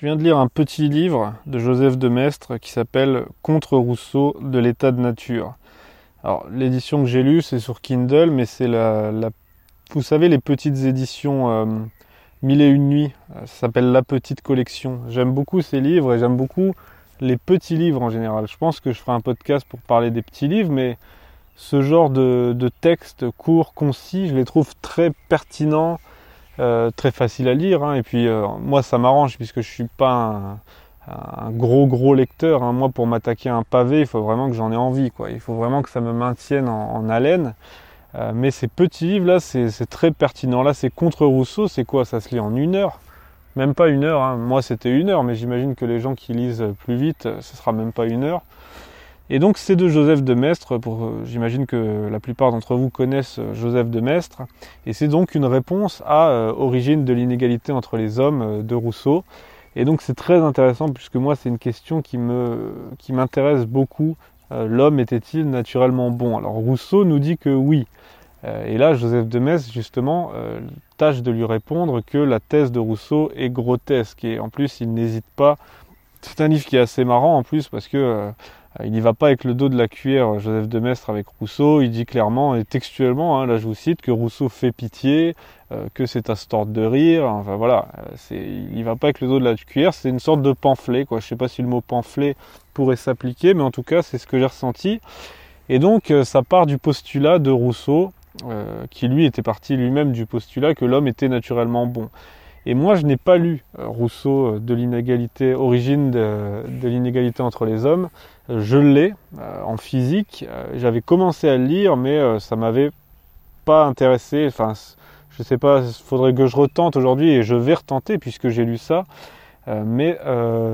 Je viens de lire un petit livre de Joseph de Maistre qui s'appelle Contre Rousseau de l'état de nature. Alors l'édition que j'ai lue c'est sur Kindle mais c'est la, vous savez les petites éditions euh, Mille et une nuits, ça s'appelle La Petite Collection. J'aime beaucoup ces livres et j'aime beaucoup les petits livres en général. Je pense que je ferai un podcast pour parler des petits livres mais ce genre de, de textes courts, concis, je les trouve très pertinents euh, très facile à lire. Hein. et puis euh, moi ça m'arrange puisque je suis pas un, gros gros lecteur. Hein. Moi pour m'attaquer à un pavé, il faut vraiment que j'en ai envie. Quoi. Il faut vraiment que ça me maintienne en, haleine. Euh, mais ces petits livres là, c'est très pertinent. Là c'est contre Rousseau, c'est quoi? Ça se lit en une heure même pas une heure, hein. moi c'était une heure, mais j'imagine que les gens qui lisent plus vite, ce sera même pas une heure. Et donc c'est de Joseph de Maistre, euh, j'imagine que la plupart d'entre vous connaissent euh, Joseph de Maistre, et c'est donc une réponse à euh, Origine de l'inégalité entre les hommes de Rousseau. Et donc c'est très intéressant puisque moi c'est une question qui me qui m'intéresse beaucoup. L'homme était-il naturellement bon? Alors Rousseau nous dit que oui. et là Joseph de Maistre justement tâche de lui répondre que la thèse de Rousseau est grotesque et en plus il n'hésite pas. C'est un livre qui est assez marrant en plus parce que il n'y va pas avec le dos de la cuillère, Joseph de Maistre avec Rousseau. Il dit clairement et textuellement, hein, là je vous cite, que Rousseau fait pitié, euh, que c'est à se tordre de rire. Enfin voilà, euh, il n'y va pas avec le dos de la cuillère. C'est une sorte de pamphlet, quoi. Je sais pas si le mot pamphlet pourrait s'appliquer, mais en tout cas c'est ce que j'ai ressenti. Et donc ça part du postulat de Rousseau, qui lui était parti lui-même du postulat que l'homme était naturellement bon. Et moi, je n'ai pas lu Rousseau de l'inégalité, origine de l'inégalité entre les hommes je l'ai euh, en physique. Euh, j'avais commencé à le lire, mais euh, ça m'avait pas intéressé. Enfin, je sais pas, il faudrait que je retente aujourd'hui et je vais retenter puisque j'ai lu ça. mais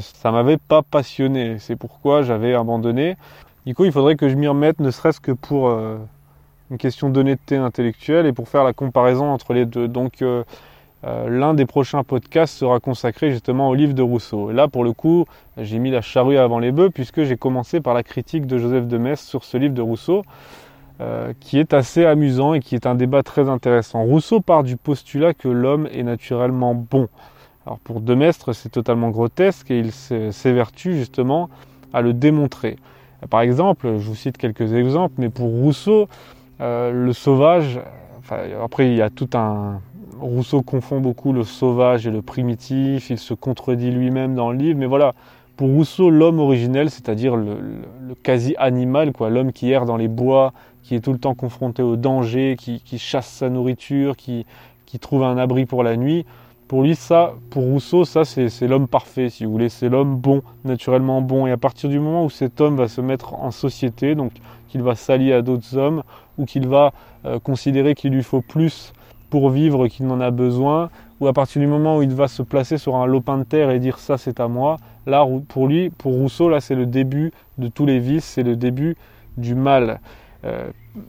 ça m'avait pas passionné. C'est pourquoi j'avais abandonné. Du coup, il faudrait que je m'y remette, ne serait-ce que pour une question d'honnêteté intellectuelle et pour faire la comparaison entre les deux. Donc, euh, l'un des prochains podcasts sera consacré justement au livre de Rousseau. Et là, pour le coup, j'ai mis la charrue avant les bœufs puisque j'ai commencé par la critique de Joseph de Metz sur ce livre de Rousseau, euh, qui est assez amusant et qui est un débat très intéressant. Rousseau part du postulat que l'homme est naturellement bon. Alors pour Demestre, c'est totalement grotesque et il s'évertue justement à le démontrer. Par exemple, je vous cite quelques exemples, mais pour Rousseau, euh, le sauvage, après il y a tout un, Rousseau confond beaucoup le sauvage et le primitif, il se contredit lui-même dans le livre, mais voilà, pour Rousseau, l'homme originel, c'est-à-dire le, quasi-animal, quoi, l'homme qui erre dans les bois, qui est tout le temps confronté au danger, qui, chasse sa nourriture, qui, trouve un abri pour la nuit, pour lui, ça, pour Rousseau, ça, c'est l'homme parfait, si vous voulez, c'est l'homme bon, naturellement bon. Et à partir du moment où cet homme va se mettre en société, donc qu'il va s'allier à d'autres hommes, ou qu'il va euh, considérer qu'il lui faut plus pour vivre qu'il n'en a besoin, ou à partir du moment où il va se placer sur un lopin de terre et dire ça c'est à moi, là pour lui, pour Rousseau, là c'est le début de tous les vices, c'est le début du mal. Euh,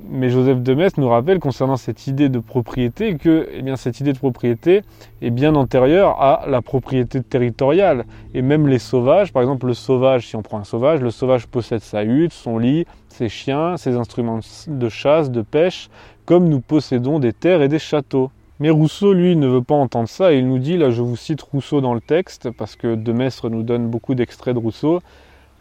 mais Joseph de Metz nous rappelle concernant cette idée de propriété que eh bien, cette idée de propriété est bien antérieure à la propriété territoriale. Et même les sauvages, par exemple le sauvage, si on prend un sauvage, le sauvage possède sa hutte, son lit, ses chiens, ses instruments de chasse, de pêche, comme nous possédons des terres et des châteaux. Mais Rousseau, lui, ne veut pas entendre ça, et il nous dit, là je vous cite Rousseau dans le texte, parce que De Maistre nous donne beaucoup d'extraits de Rousseau,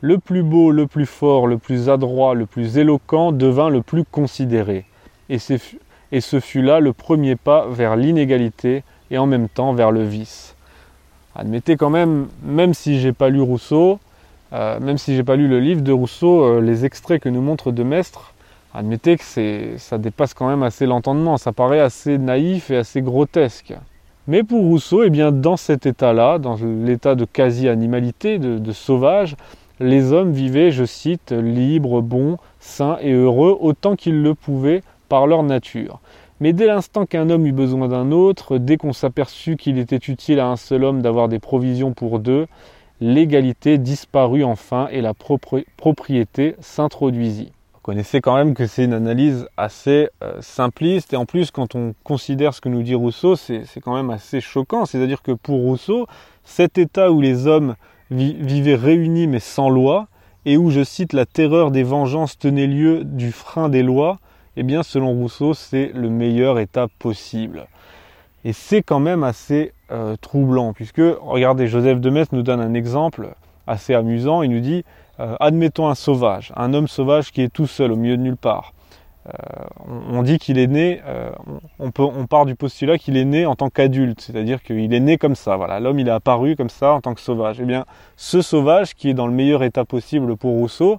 le plus beau, le plus fort, le plus adroit, le plus éloquent devint le plus considéré. Et, ce fut là le premier pas vers l'inégalité et en même temps vers le vice. Admettez quand même, même si j'ai pas lu Rousseau, euh, même si j'ai pas lu le livre de Rousseau, euh, les extraits que nous montre De Maistre admettez que ça dépasse quand même assez l'entendement, ça paraît assez naïf et assez grotesque. Mais pour Rousseau, eh bien, dans cet état-là, dans l'état de quasi-animalité, de, sauvage, les hommes vivaient, je cite, libres, bons, sains et heureux autant qu'ils le pouvaient par leur nature. Mais dès l'instant qu'un homme eut besoin d'un autre, dès qu'on s'aperçut qu'il était utile à un seul homme d'avoir des provisions pour deux, l'égalité disparut enfin et la propriété s'introduisit connaissez quand même que c'est une analyse assez euh, simpliste et en plus quand on considère ce que nous dit Rousseau, c'est quand même assez choquant. C'est-à-dire que pour Rousseau, cet état où les hommes vivaient réunis mais sans loi et où, je cite, la terreur des vengeances tenait lieu du frein des lois, eh bien selon Rousseau, c'est le meilleur état possible. Et c'est quand même assez euh, troublant, puisque, regardez, Joseph de Metz nous donne un exemple assez amusant. Il nous dit, euh, admettons un sauvage, un homme sauvage qui est tout seul au milieu de nulle part. Euh, on, dit qu'il est né, on, peut, on part du postulat qu'il est né en tant qu'adulte, c'est-à-dire qu'il est né comme ça. Voilà, l'homme il est apparu comme ça en tant que sauvage. Eh bien, ce sauvage qui est dans le meilleur état possible pour Rousseau,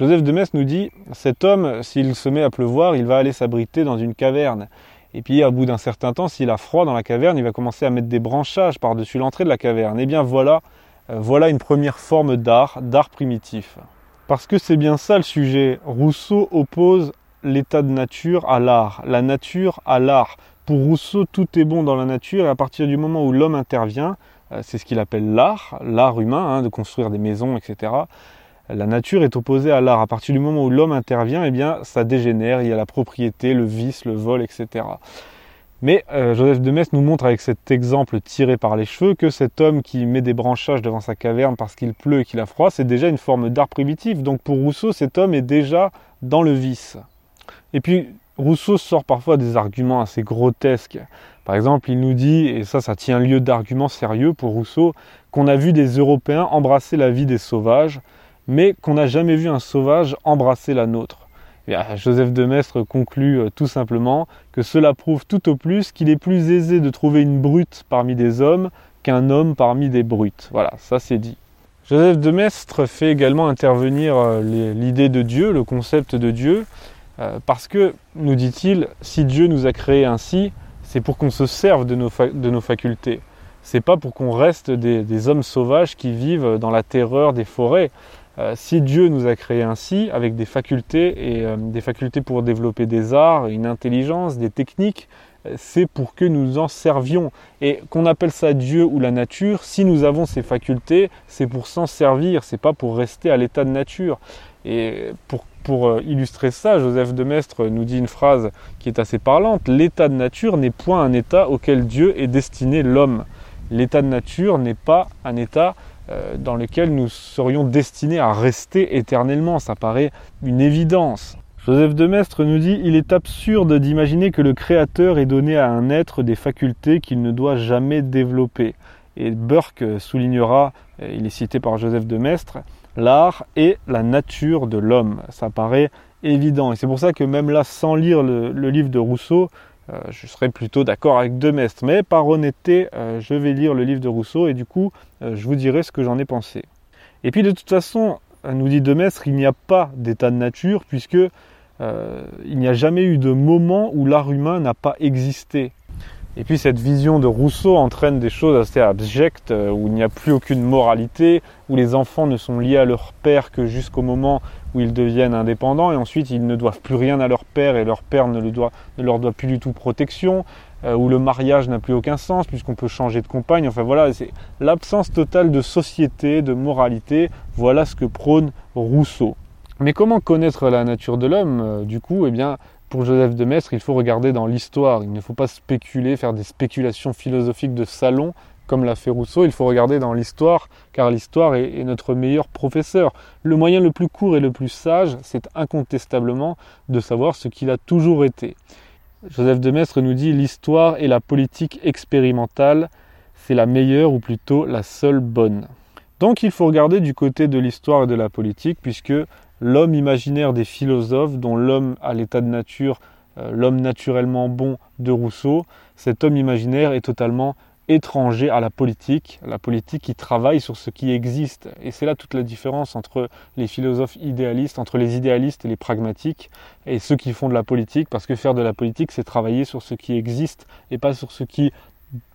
Joseph de Metz nous dit, cet homme, s'il se met à pleuvoir, il va aller s'abriter dans une caverne. Et puis, au bout d'un certain temps, s'il a froid dans la caverne, il va commencer à mettre des branchages par-dessus l'entrée de la caverne. Eh bien voilà, euh, voilà une première forme d'art, d'art primitif. Parce que c'est bien ça le sujet. Rousseau oppose l'état de nature à l'art, la nature à l'art. Pour Rousseau, tout est bon dans la nature et à partir du moment où l'homme intervient, euh, c'est ce qu'il appelle l'art, l'art humain, hein, de construire des maisons, etc la nature est opposée à l'art. À partir du moment où l'homme intervient, eh bien, ça dégénère. Il y a la propriété, le vice, le vol, etc. Mais euh, Joseph de Metz nous montre avec cet exemple tiré par les cheveux que cet homme qui met des branchages devant sa caverne parce qu'il pleut et qu'il a froid, c'est déjà une forme d'art primitif. Donc pour Rousseau, cet homme est déjà dans le vice. Et puis Rousseau sort parfois des arguments assez grotesques. Par exemple, il nous dit, et ça, ça tient lieu d'argument sérieux pour Rousseau, qu'on a vu des Européens embrasser la vie des sauvages, mais qu'on n'a jamais vu un sauvage embrasser la nôtre. Et Joseph de Maistre conclut euh, tout simplement que cela prouve tout au plus qu'il est plus aisé de trouver une brute parmi des hommes qu'un homme parmi des brutes. Voilà, ça c'est dit. Joseph de Maistre fait également intervenir euh, l'idée de Dieu, le concept de Dieu, euh, parce que, nous dit-il, si Dieu nous a créés ainsi, c'est pour qu'on se serve de nos, de nos facultés. C'est pas pour qu'on reste des, hommes sauvages qui vivent dans la terreur des forêts. Euh, si Dieu nous a créés ainsi, avec des facultés et euh, des facultés pour développer des arts, une intelligence, des techniques, c'est pour que nous en servions. Et qu'on appelle ça Dieu ou la nature, si nous avons ces facultés, c'est pour s'en servir, c'est pas pour rester à l'état de nature. Et pour, pour illustrer ça, Joseph de Maistre nous dit une phrase qui est assez parlante l'état de nature n'est point un état auquel Dieu est destiné l'homme. L'état de nature n'est pas un état euh, dans lequel nous serions destinés à rester éternellement. Ça paraît une évidence. Joseph de Maistre nous dit Il est absurde d'imaginer que le Créateur ait donné à un être des facultés qu'il ne doit jamais développer. Et Burke soulignera, euh, il est cité par Joseph de Maistre, l'art est la nature de l'homme. Ça paraît évident. Et c'est pour ça que même là, sans lire le livre de Rousseau, euh, je serais plutôt d'accord avec Demestre. Mais par honnêteté, euh, je vais lire le livre de Rousseau et du coup, euh, je vous dirai ce que j'en ai pensé. Et puis de toute façon, nous dit Demestre, il n'y a pas d'état de nature puisque il n'y a jamais eu de moment où l'art humain n'a pas existé. Et puis cette vision de Rousseau entraîne des choses assez abjectes, où il n'y a plus aucune moralité, où les enfants ne sont liés à leur père que jusqu'au moment où ils deviennent indépendants et ensuite ils ne doivent plus rien à leur père et leur père ne, leur doit plus du tout protection, euh, où le mariage n'a plus aucun sens puisqu'on peut changer de compagne. Enfin voilà, c'est l'absence totale de société, de moralité. Voilà ce que prône Rousseau. Mais comment connaître la nature de l'homme euh, Du coup, eh bien, pour Joseph de Maistre, il faut regarder dans l'histoire. Il ne faut pas spéculer, faire des spéculations philosophiques de salon comme l'a fait Rousseau, il faut regarder dans l'histoire, car l'histoire est, notre meilleur professeur. Le moyen le plus court et le plus sage, c'est incontestablement de savoir ce qu'il a toujours été. Joseph de Maistre nous dit l'histoire et la politique expérimentale, c'est la meilleure ou plutôt la seule bonne. Donc il faut regarder du côté de l'histoire et de la politique, puisque l'homme imaginaire des philosophes, dont l'homme à l'état de nature, euh, l'homme naturellement bon de Rousseau, cet homme imaginaire est totalement étranger à la politique, la politique qui travaille sur ce qui existe. Et c'est là toute la différence entre les philosophes idéalistes, entre les idéalistes et les pragmatiques, et ceux qui font de la politique, parce que faire de la politique, c'est travailler sur ce qui existe, et pas sur ce qui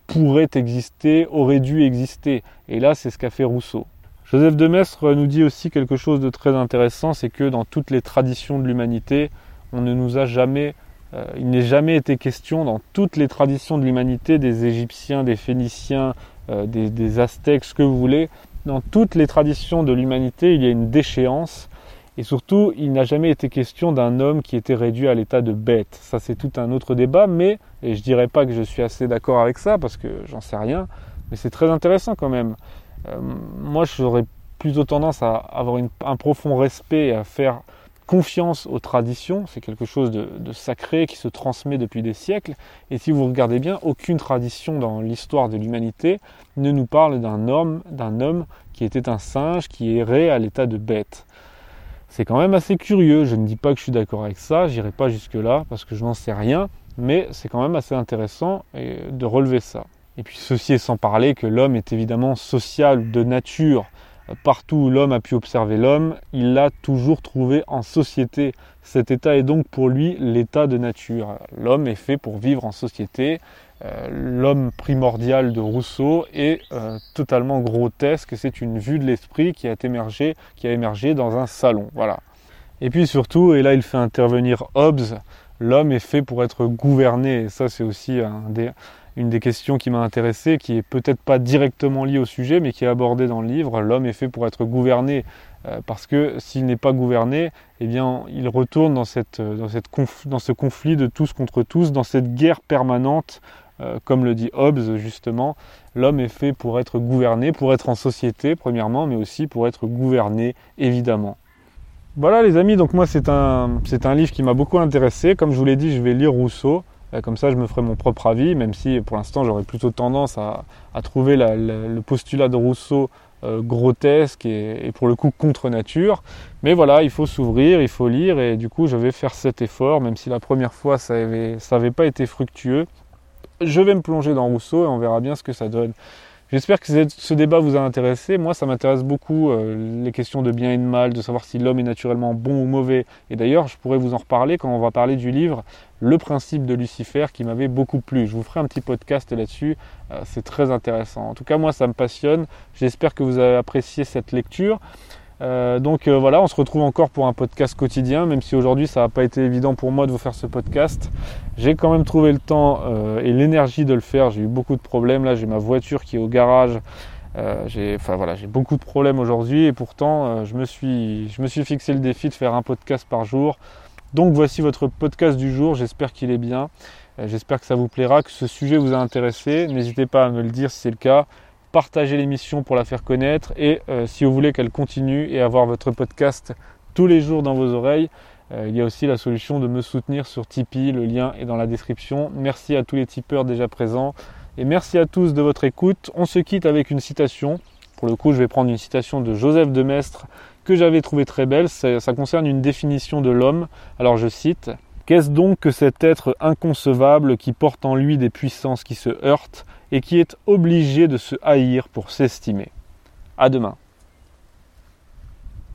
pourrait exister, aurait dû exister. Et là, c'est ce qu'a fait Rousseau. Joseph de Maistre nous dit aussi quelque chose de très intéressant, c'est que dans toutes les traditions de l'humanité, on ne nous a jamais euh, il n'est jamais été question dans toutes les traditions de l'humanité, des Égyptiens, des Phéniciens, euh, des, Aztèques, ce que vous voulez, dans toutes les traditions de l'humanité, il y a une déchéance. Et surtout, il n'a jamais été question d'un homme qui était réduit à l'état de bête. Ça, c'est tout un autre débat, mais, et je dirais pas que je suis assez d'accord avec ça, parce que j'en sais rien, mais c'est très intéressant quand même. Euh, moi, j'aurais plutôt tendance à avoir un profond respect et à faire confiance aux traditions, c'est quelque chose de, sacré qui se transmet depuis des siècles. Et si vous regardez bien, aucune tradition dans l'histoire de l'humanité ne nous parle d'un homme, d'un homme qui était un singe, qui errait à l'état de bête. C'est quand même assez curieux, je ne dis pas que je suis d'accord avec ça, j'irai pas jusque-là parce que je n'en sais rien, mais c'est quand même assez intéressant de relever ça. Et puis ceci est sans parler que l'homme est évidemment social de nature. Partout où l'homme a pu observer l'homme, il l'a toujours trouvé en société. Cet état est donc pour lui l'état de nature. L'homme est fait pour vivre en société. Euh, l'homme primordial de Rousseau est euh, totalement grotesque. C'est une vue de l'esprit qui a émergé, qui a émergé dans un salon. Voilà. Et puis surtout, et là il fait intervenir Hobbes, l'homme est fait pour être gouverné. Et ça c'est aussi un des, une des questions qui m'a intéressé, qui est peut-être pas directement liée au sujet, mais qui est abordée dans le livre. L'homme est fait pour être gouverné, euh, parce que s'il n'est pas gouverné, eh bien, il retourne dans, cette, cette dans ce conflit de tous contre tous, dans cette guerre permanente, euh, comme le dit Hobbes justement. L'homme est fait pour être gouverné, pour être en société, premièrement, mais aussi pour être gouverné, évidemment. Voilà les amis, donc moi c'est un, c'est un livre qui m'a beaucoup intéressé. Comme je vous l'ai dit, je vais lire Rousseau. Comme ça, je me ferai mon propre avis, même si pour l'instant, j'aurais plutôt tendance à, trouver le postulat de Rousseau euh, grotesque et, pour le coup contre nature. Mais voilà, il faut s'ouvrir, il faut lire, et du coup, je vais faire cet effort, même si la première fois, ça n'avait pas été fructueux. Je vais me plonger dans Rousseau et on verra bien ce que ça donne. J'espère que ce débat vous a intéressé. Moi, ça m'intéresse beaucoup euh, les questions de bien et de mal, de savoir si l'homme est naturellement bon ou mauvais. Et d'ailleurs, je pourrais vous en reparler quand on va parler du livre Le principe de Lucifer qui m'avait beaucoup plu. Je vous ferai un petit podcast là-dessus. Euh, c'est très intéressant. En tout cas, moi, ça me passionne. J'espère que vous avez apprécié cette lecture. Euh, donc euh, voilà, on se retrouve encore pour un podcast quotidien, même si aujourd'hui ça n'a pas été évident pour moi de vous faire ce podcast. J'ai quand même trouvé le temps euh, et l'énergie de le faire. J'ai eu beaucoup de problèmes. Là, j'ai ma voiture qui est au garage. j'ai, beaucoup de problèmes aujourd'hui et pourtant je me suis, je me suis fixé le défi de faire un podcast par jour. Donc voici votre podcast du jour. J'espère qu'il est bien. J'espère que ça vous plaira, que ce sujet vous a intéressé. N'hésitez pas à me le dire si c'est le cas partagez l'émission pour la faire connaître et euh, si vous voulez qu'elle continue et avoir votre podcast tous les jours dans vos oreilles, euh, il y a aussi la solution de me soutenir sur Tipeee, le lien est dans la description. Merci à tous les tipeurs déjà présents et merci à tous de votre écoute. On se quitte avec une citation. Pour le coup, je vais prendre une citation de Joseph de Maistre que j'avais trouvé très belle. Ça concerne une définition de l'homme. Alors je cite Qu'est-ce donc que cet être inconcevable qui porte en lui des puissances qui se heurtent et qui est obligé de se haïr pour s'estimer. À demain.